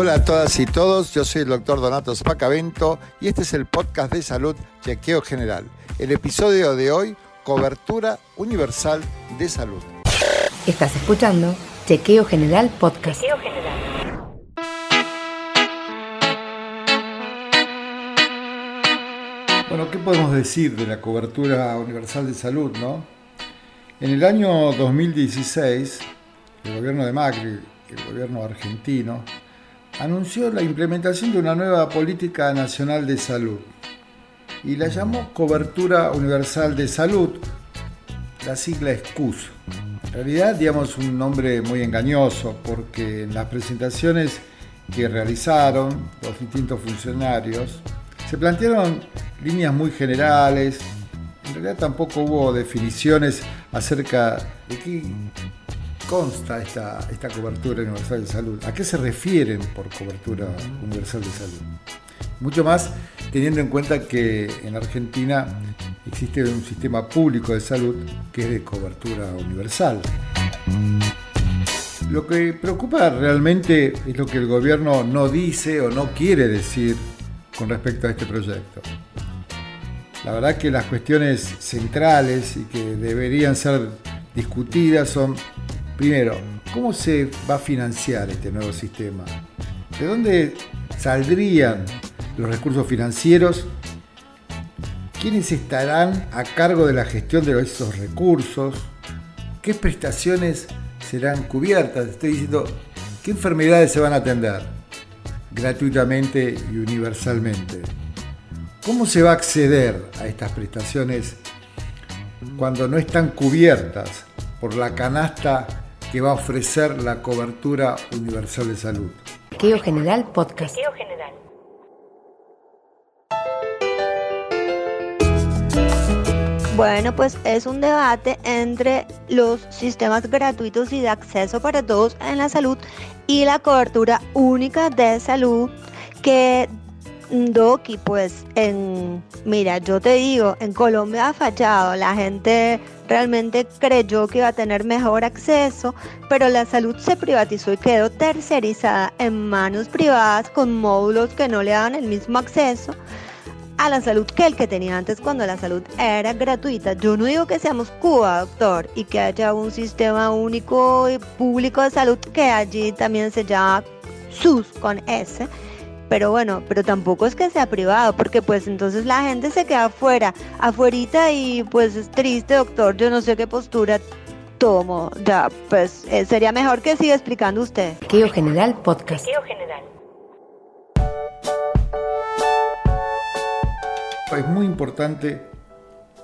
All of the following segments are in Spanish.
Hola a todas y todos, yo soy el doctor Donato Spacavento y este es el podcast de salud Chequeo General. El episodio de hoy, cobertura universal de salud. Estás escuchando Chequeo General Podcast. Chequeo general. Bueno, ¿qué podemos decir de la cobertura universal de salud, no? En el año 2016, el gobierno de Macri, el gobierno argentino, anunció la implementación de una nueva política nacional de salud y la llamó Cobertura Universal de Salud. La sigla es CUS. En realidad, digamos, un nombre muy engañoso porque en las presentaciones que realizaron los distintos funcionarios se plantearon líneas muy generales. En realidad tampoco hubo definiciones acerca de qué consta esta, esta cobertura universal de salud? ¿A qué se refieren por cobertura universal de salud? Mucho más teniendo en cuenta que en Argentina existe un sistema público de salud que es de cobertura universal. Lo que preocupa realmente es lo que el gobierno no dice o no quiere decir con respecto a este proyecto. La verdad que las cuestiones centrales y que deberían ser discutidas son Primero, ¿cómo se va a financiar este nuevo sistema? ¿De dónde saldrían los recursos financieros? ¿Quiénes estarán a cargo de la gestión de esos recursos? ¿Qué prestaciones serán cubiertas? Estoy diciendo, ¿qué enfermedades se van a atender gratuitamente y universalmente? ¿Cómo se va a acceder a estas prestaciones cuando no están cubiertas por la canasta que va a ofrecer la cobertura universal de salud. Chequeo General Podcast. Chequeo general. Bueno, pues es un debate entre los sistemas gratuitos y de acceso para todos en la salud y la cobertura única de salud que Doki, pues en, mira, yo te digo, en Colombia ha fallado, la gente realmente creyó que iba a tener mejor acceso, pero la salud se privatizó y quedó tercerizada en manos privadas con módulos que no le daban el mismo acceso a la salud que el que tenía antes cuando la salud era gratuita. Yo no digo que seamos Cuba, doctor, y que haya un sistema único y público de salud que allí también se llama SUS con S pero bueno, pero tampoco es que sea privado, porque pues entonces la gente se queda afuera, afuerita y pues es triste, doctor, yo no sé qué postura tomo, ya, pues eh, sería mejor que siga explicando usted. Chequeo General Podcast. Chequeo general. Es muy importante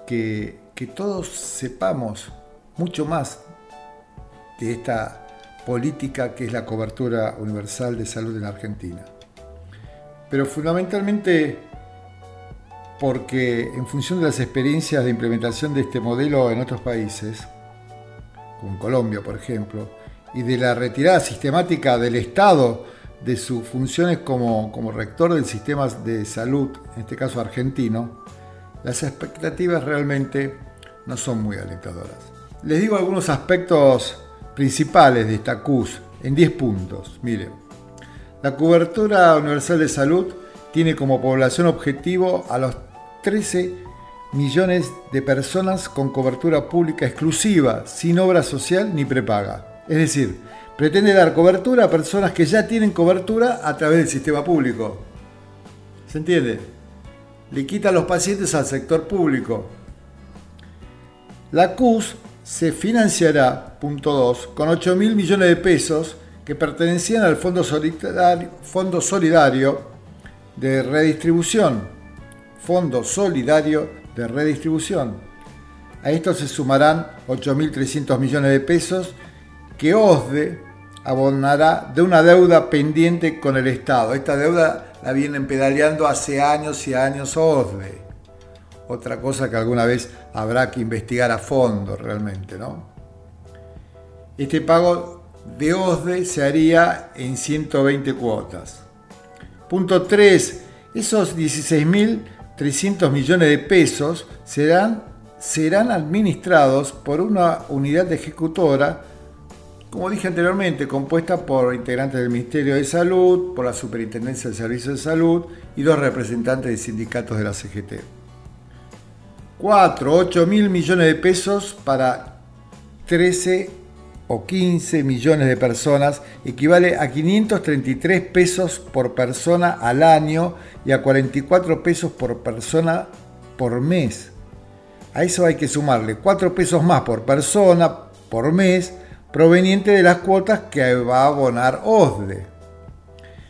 que, que todos sepamos mucho más de esta política que es la cobertura universal de salud en Argentina pero fundamentalmente porque en función de las experiencias de implementación de este modelo en otros países, como Colombia por ejemplo, y de la retirada sistemática del Estado de sus funciones como, como rector del sistema de salud, en este caso argentino, las expectativas realmente no son muy alentadoras. Les digo algunos aspectos principales de esta CUS en 10 puntos. Miren, la cobertura universal de salud tiene como población objetivo a los 13 millones de personas con cobertura pública exclusiva, sin obra social ni prepaga. Es decir, pretende dar cobertura a personas que ya tienen cobertura a través del sistema público. ¿Se entiende? Le quita a los pacientes al sector público. La CUS se financiará, punto 2, con 8 mil millones de pesos que pertenecían al Fondo Solidario, de Redistribución. Fondo Solidario de Redistribución. A esto se sumarán 8.300 millones de pesos que OSDE abonará de una deuda pendiente con el Estado. Esta deuda la vienen pedaleando hace años y años OSDE. Otra cosa que alguna vez habrá que investigar a fondo realmente, ¿no? Este pago de OSDE se haría en 120 cuotas. Punto 3. Esos 16.300 millones de pesos serán, serán administrados por una unidad ejecutora como dije anteriormente, compuesta por integrantes del Ministerio de Salud, por la Superintendencia de Servicios de Salud y dos representantes de sindicatos de la CGT. 4, 8 mil millones de pesos para 13 o 15 millones de personas equivale a 533 pesos por persona al año y a 44 pesos por persona por mes. A eso hay que sumarle 4 pesos más por persona por mes proveniente de las cuotas que va a abonar OSDE.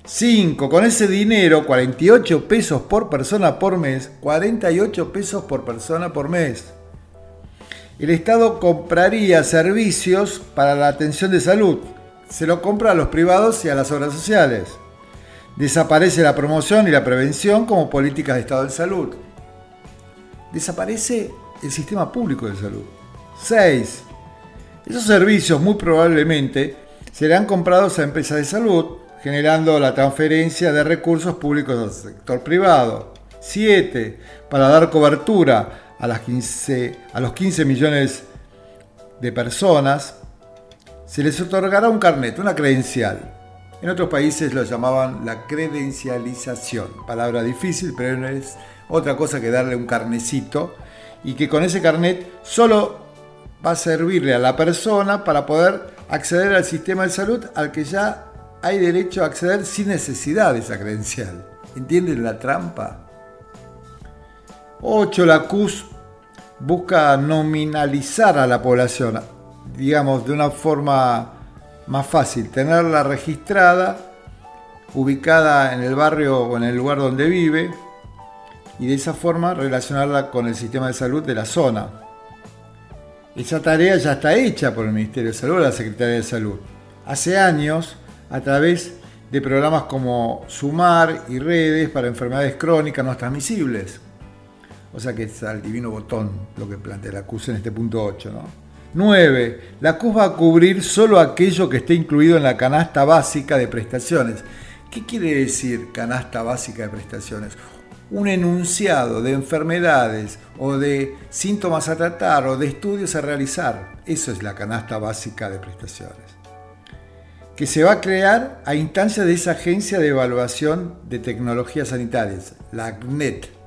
5. Con ese dinero, 48 pesos por persona por mes, 48 pesos por persona por mes el Estado compraría servicios para la atención de salud. Se lo compra a los privados y a las obras sociales. Desaparece la promoción y la prevención como políticas de Estado de salud. Desaparece el sistema público de salud. 6. Esos servicios muy probablemente serán comprados a empresas de salud, generando la transferencia de recursos públicos al sector privado. 7. Para dar cobertura a, las 15, a los 15 millones de personas, se les otorgará un carnet, una credencial. En otros países lo llamaban la credencialización, palabra difícil, pero no es otra cosa que darle un carnecito y que con ese carnet solo va a servirle a la persona para poder acceder al sistema de salud al que ya hay derecho a acceder sin necesidad de esa credencial. ¿Entienden la trampa? 8. La CUS busca nominalizar a la población, digamos, de una forma más fácil, tenerla registrada, ubicada en el barrio o en el lugar donde vive, y de esa forma relacionarla con el sistema de salud de la zona. Esa tarea ya está hecha por el Ministerio de Salud la Secretaría de Salud. Hace años, a través de programas como Sumar y redes para enfermedades crónicas no transmisibles. O sea que es al divino botón lo que plantea la CUS en este punto 8. ¿no? 9. La CUS va a cubrir solo aquello que esté incluido en la canasta básica de prestaciones. ¿Qué quiere decir canasta básica de prestaciones? Un enunciado de enfermedades o de síntomas a tratar o de estudios a realizar. Eso es la canasta básica de prestaciones. Que se va a crear a instancia de esa agencia de evaluación de tecnologías sanitarias, la ACNET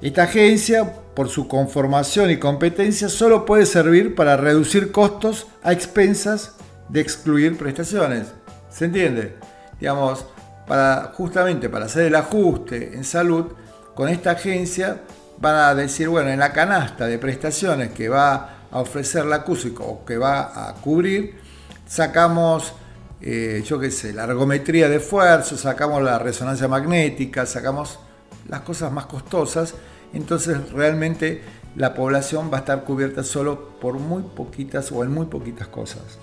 esta agencia, por su conformación y competencia, solo puede servir para reducir costos a expensas de excluir prestaciones. ¿Se entiende? Digamos, para, justamente para hacer el ajuste en salud, con esta agencia van a decir, bueno, en la canasta de prestaciones que va a ofrecer la CUSIC o que va a cubrir, sacamos, eh, yo qué sé, la ergometría de esfuerzo, sacamos la resonancia magnética, sacamos las cosas más costosas, entonces realmente la población va a estar cubierta solo por muy poquitas o en muy poquitas cosas.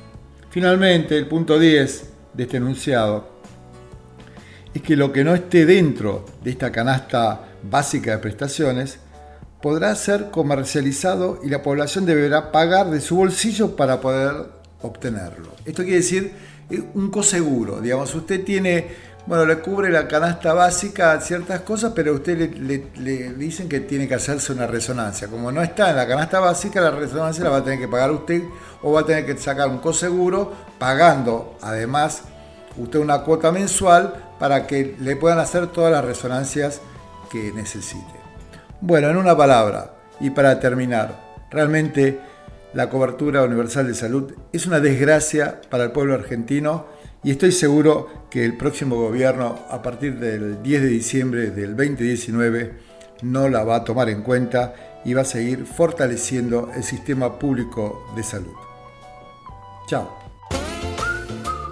Finalmente, el punto 10 de este enunciado es que lo que no esté dentro de esta canasta básica de prestaciones podrá ser comercializado y la población deberá pagar de su bolsillo para poder obtenerlo. Esto quiere decir eh, un coseguro, digamos, usted tiene bueno, le cubre la canasta básica ciertas cosas, pero a usted le, dicen que tiene que hacerse una resonancia. Como no está en la canasta básica, la resonancia la va a tener que pagar usted o va a tener que sacar un coseguro pagando además usted una cuota mensual para que le puedan hacer todas las resonancias que necesite. Bueno, en una palabra, y para terminar, realmente la cobertura universal de salud es una desgracia para el pueblo argentino y estoy seguro que el próximo gobierno, a partir del 10 de diciembre del 2019, no la va a tomar en cuenta y va a seguir fortaleciendo el sistema público de salud. Chao.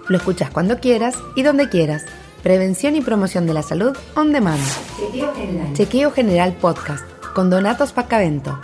Lo escuchas cuando quieras y donde quieras. Prevención y promoción de la salud on demand. Chequeo General, Chequeo General Podcast con Donatos Pacavento.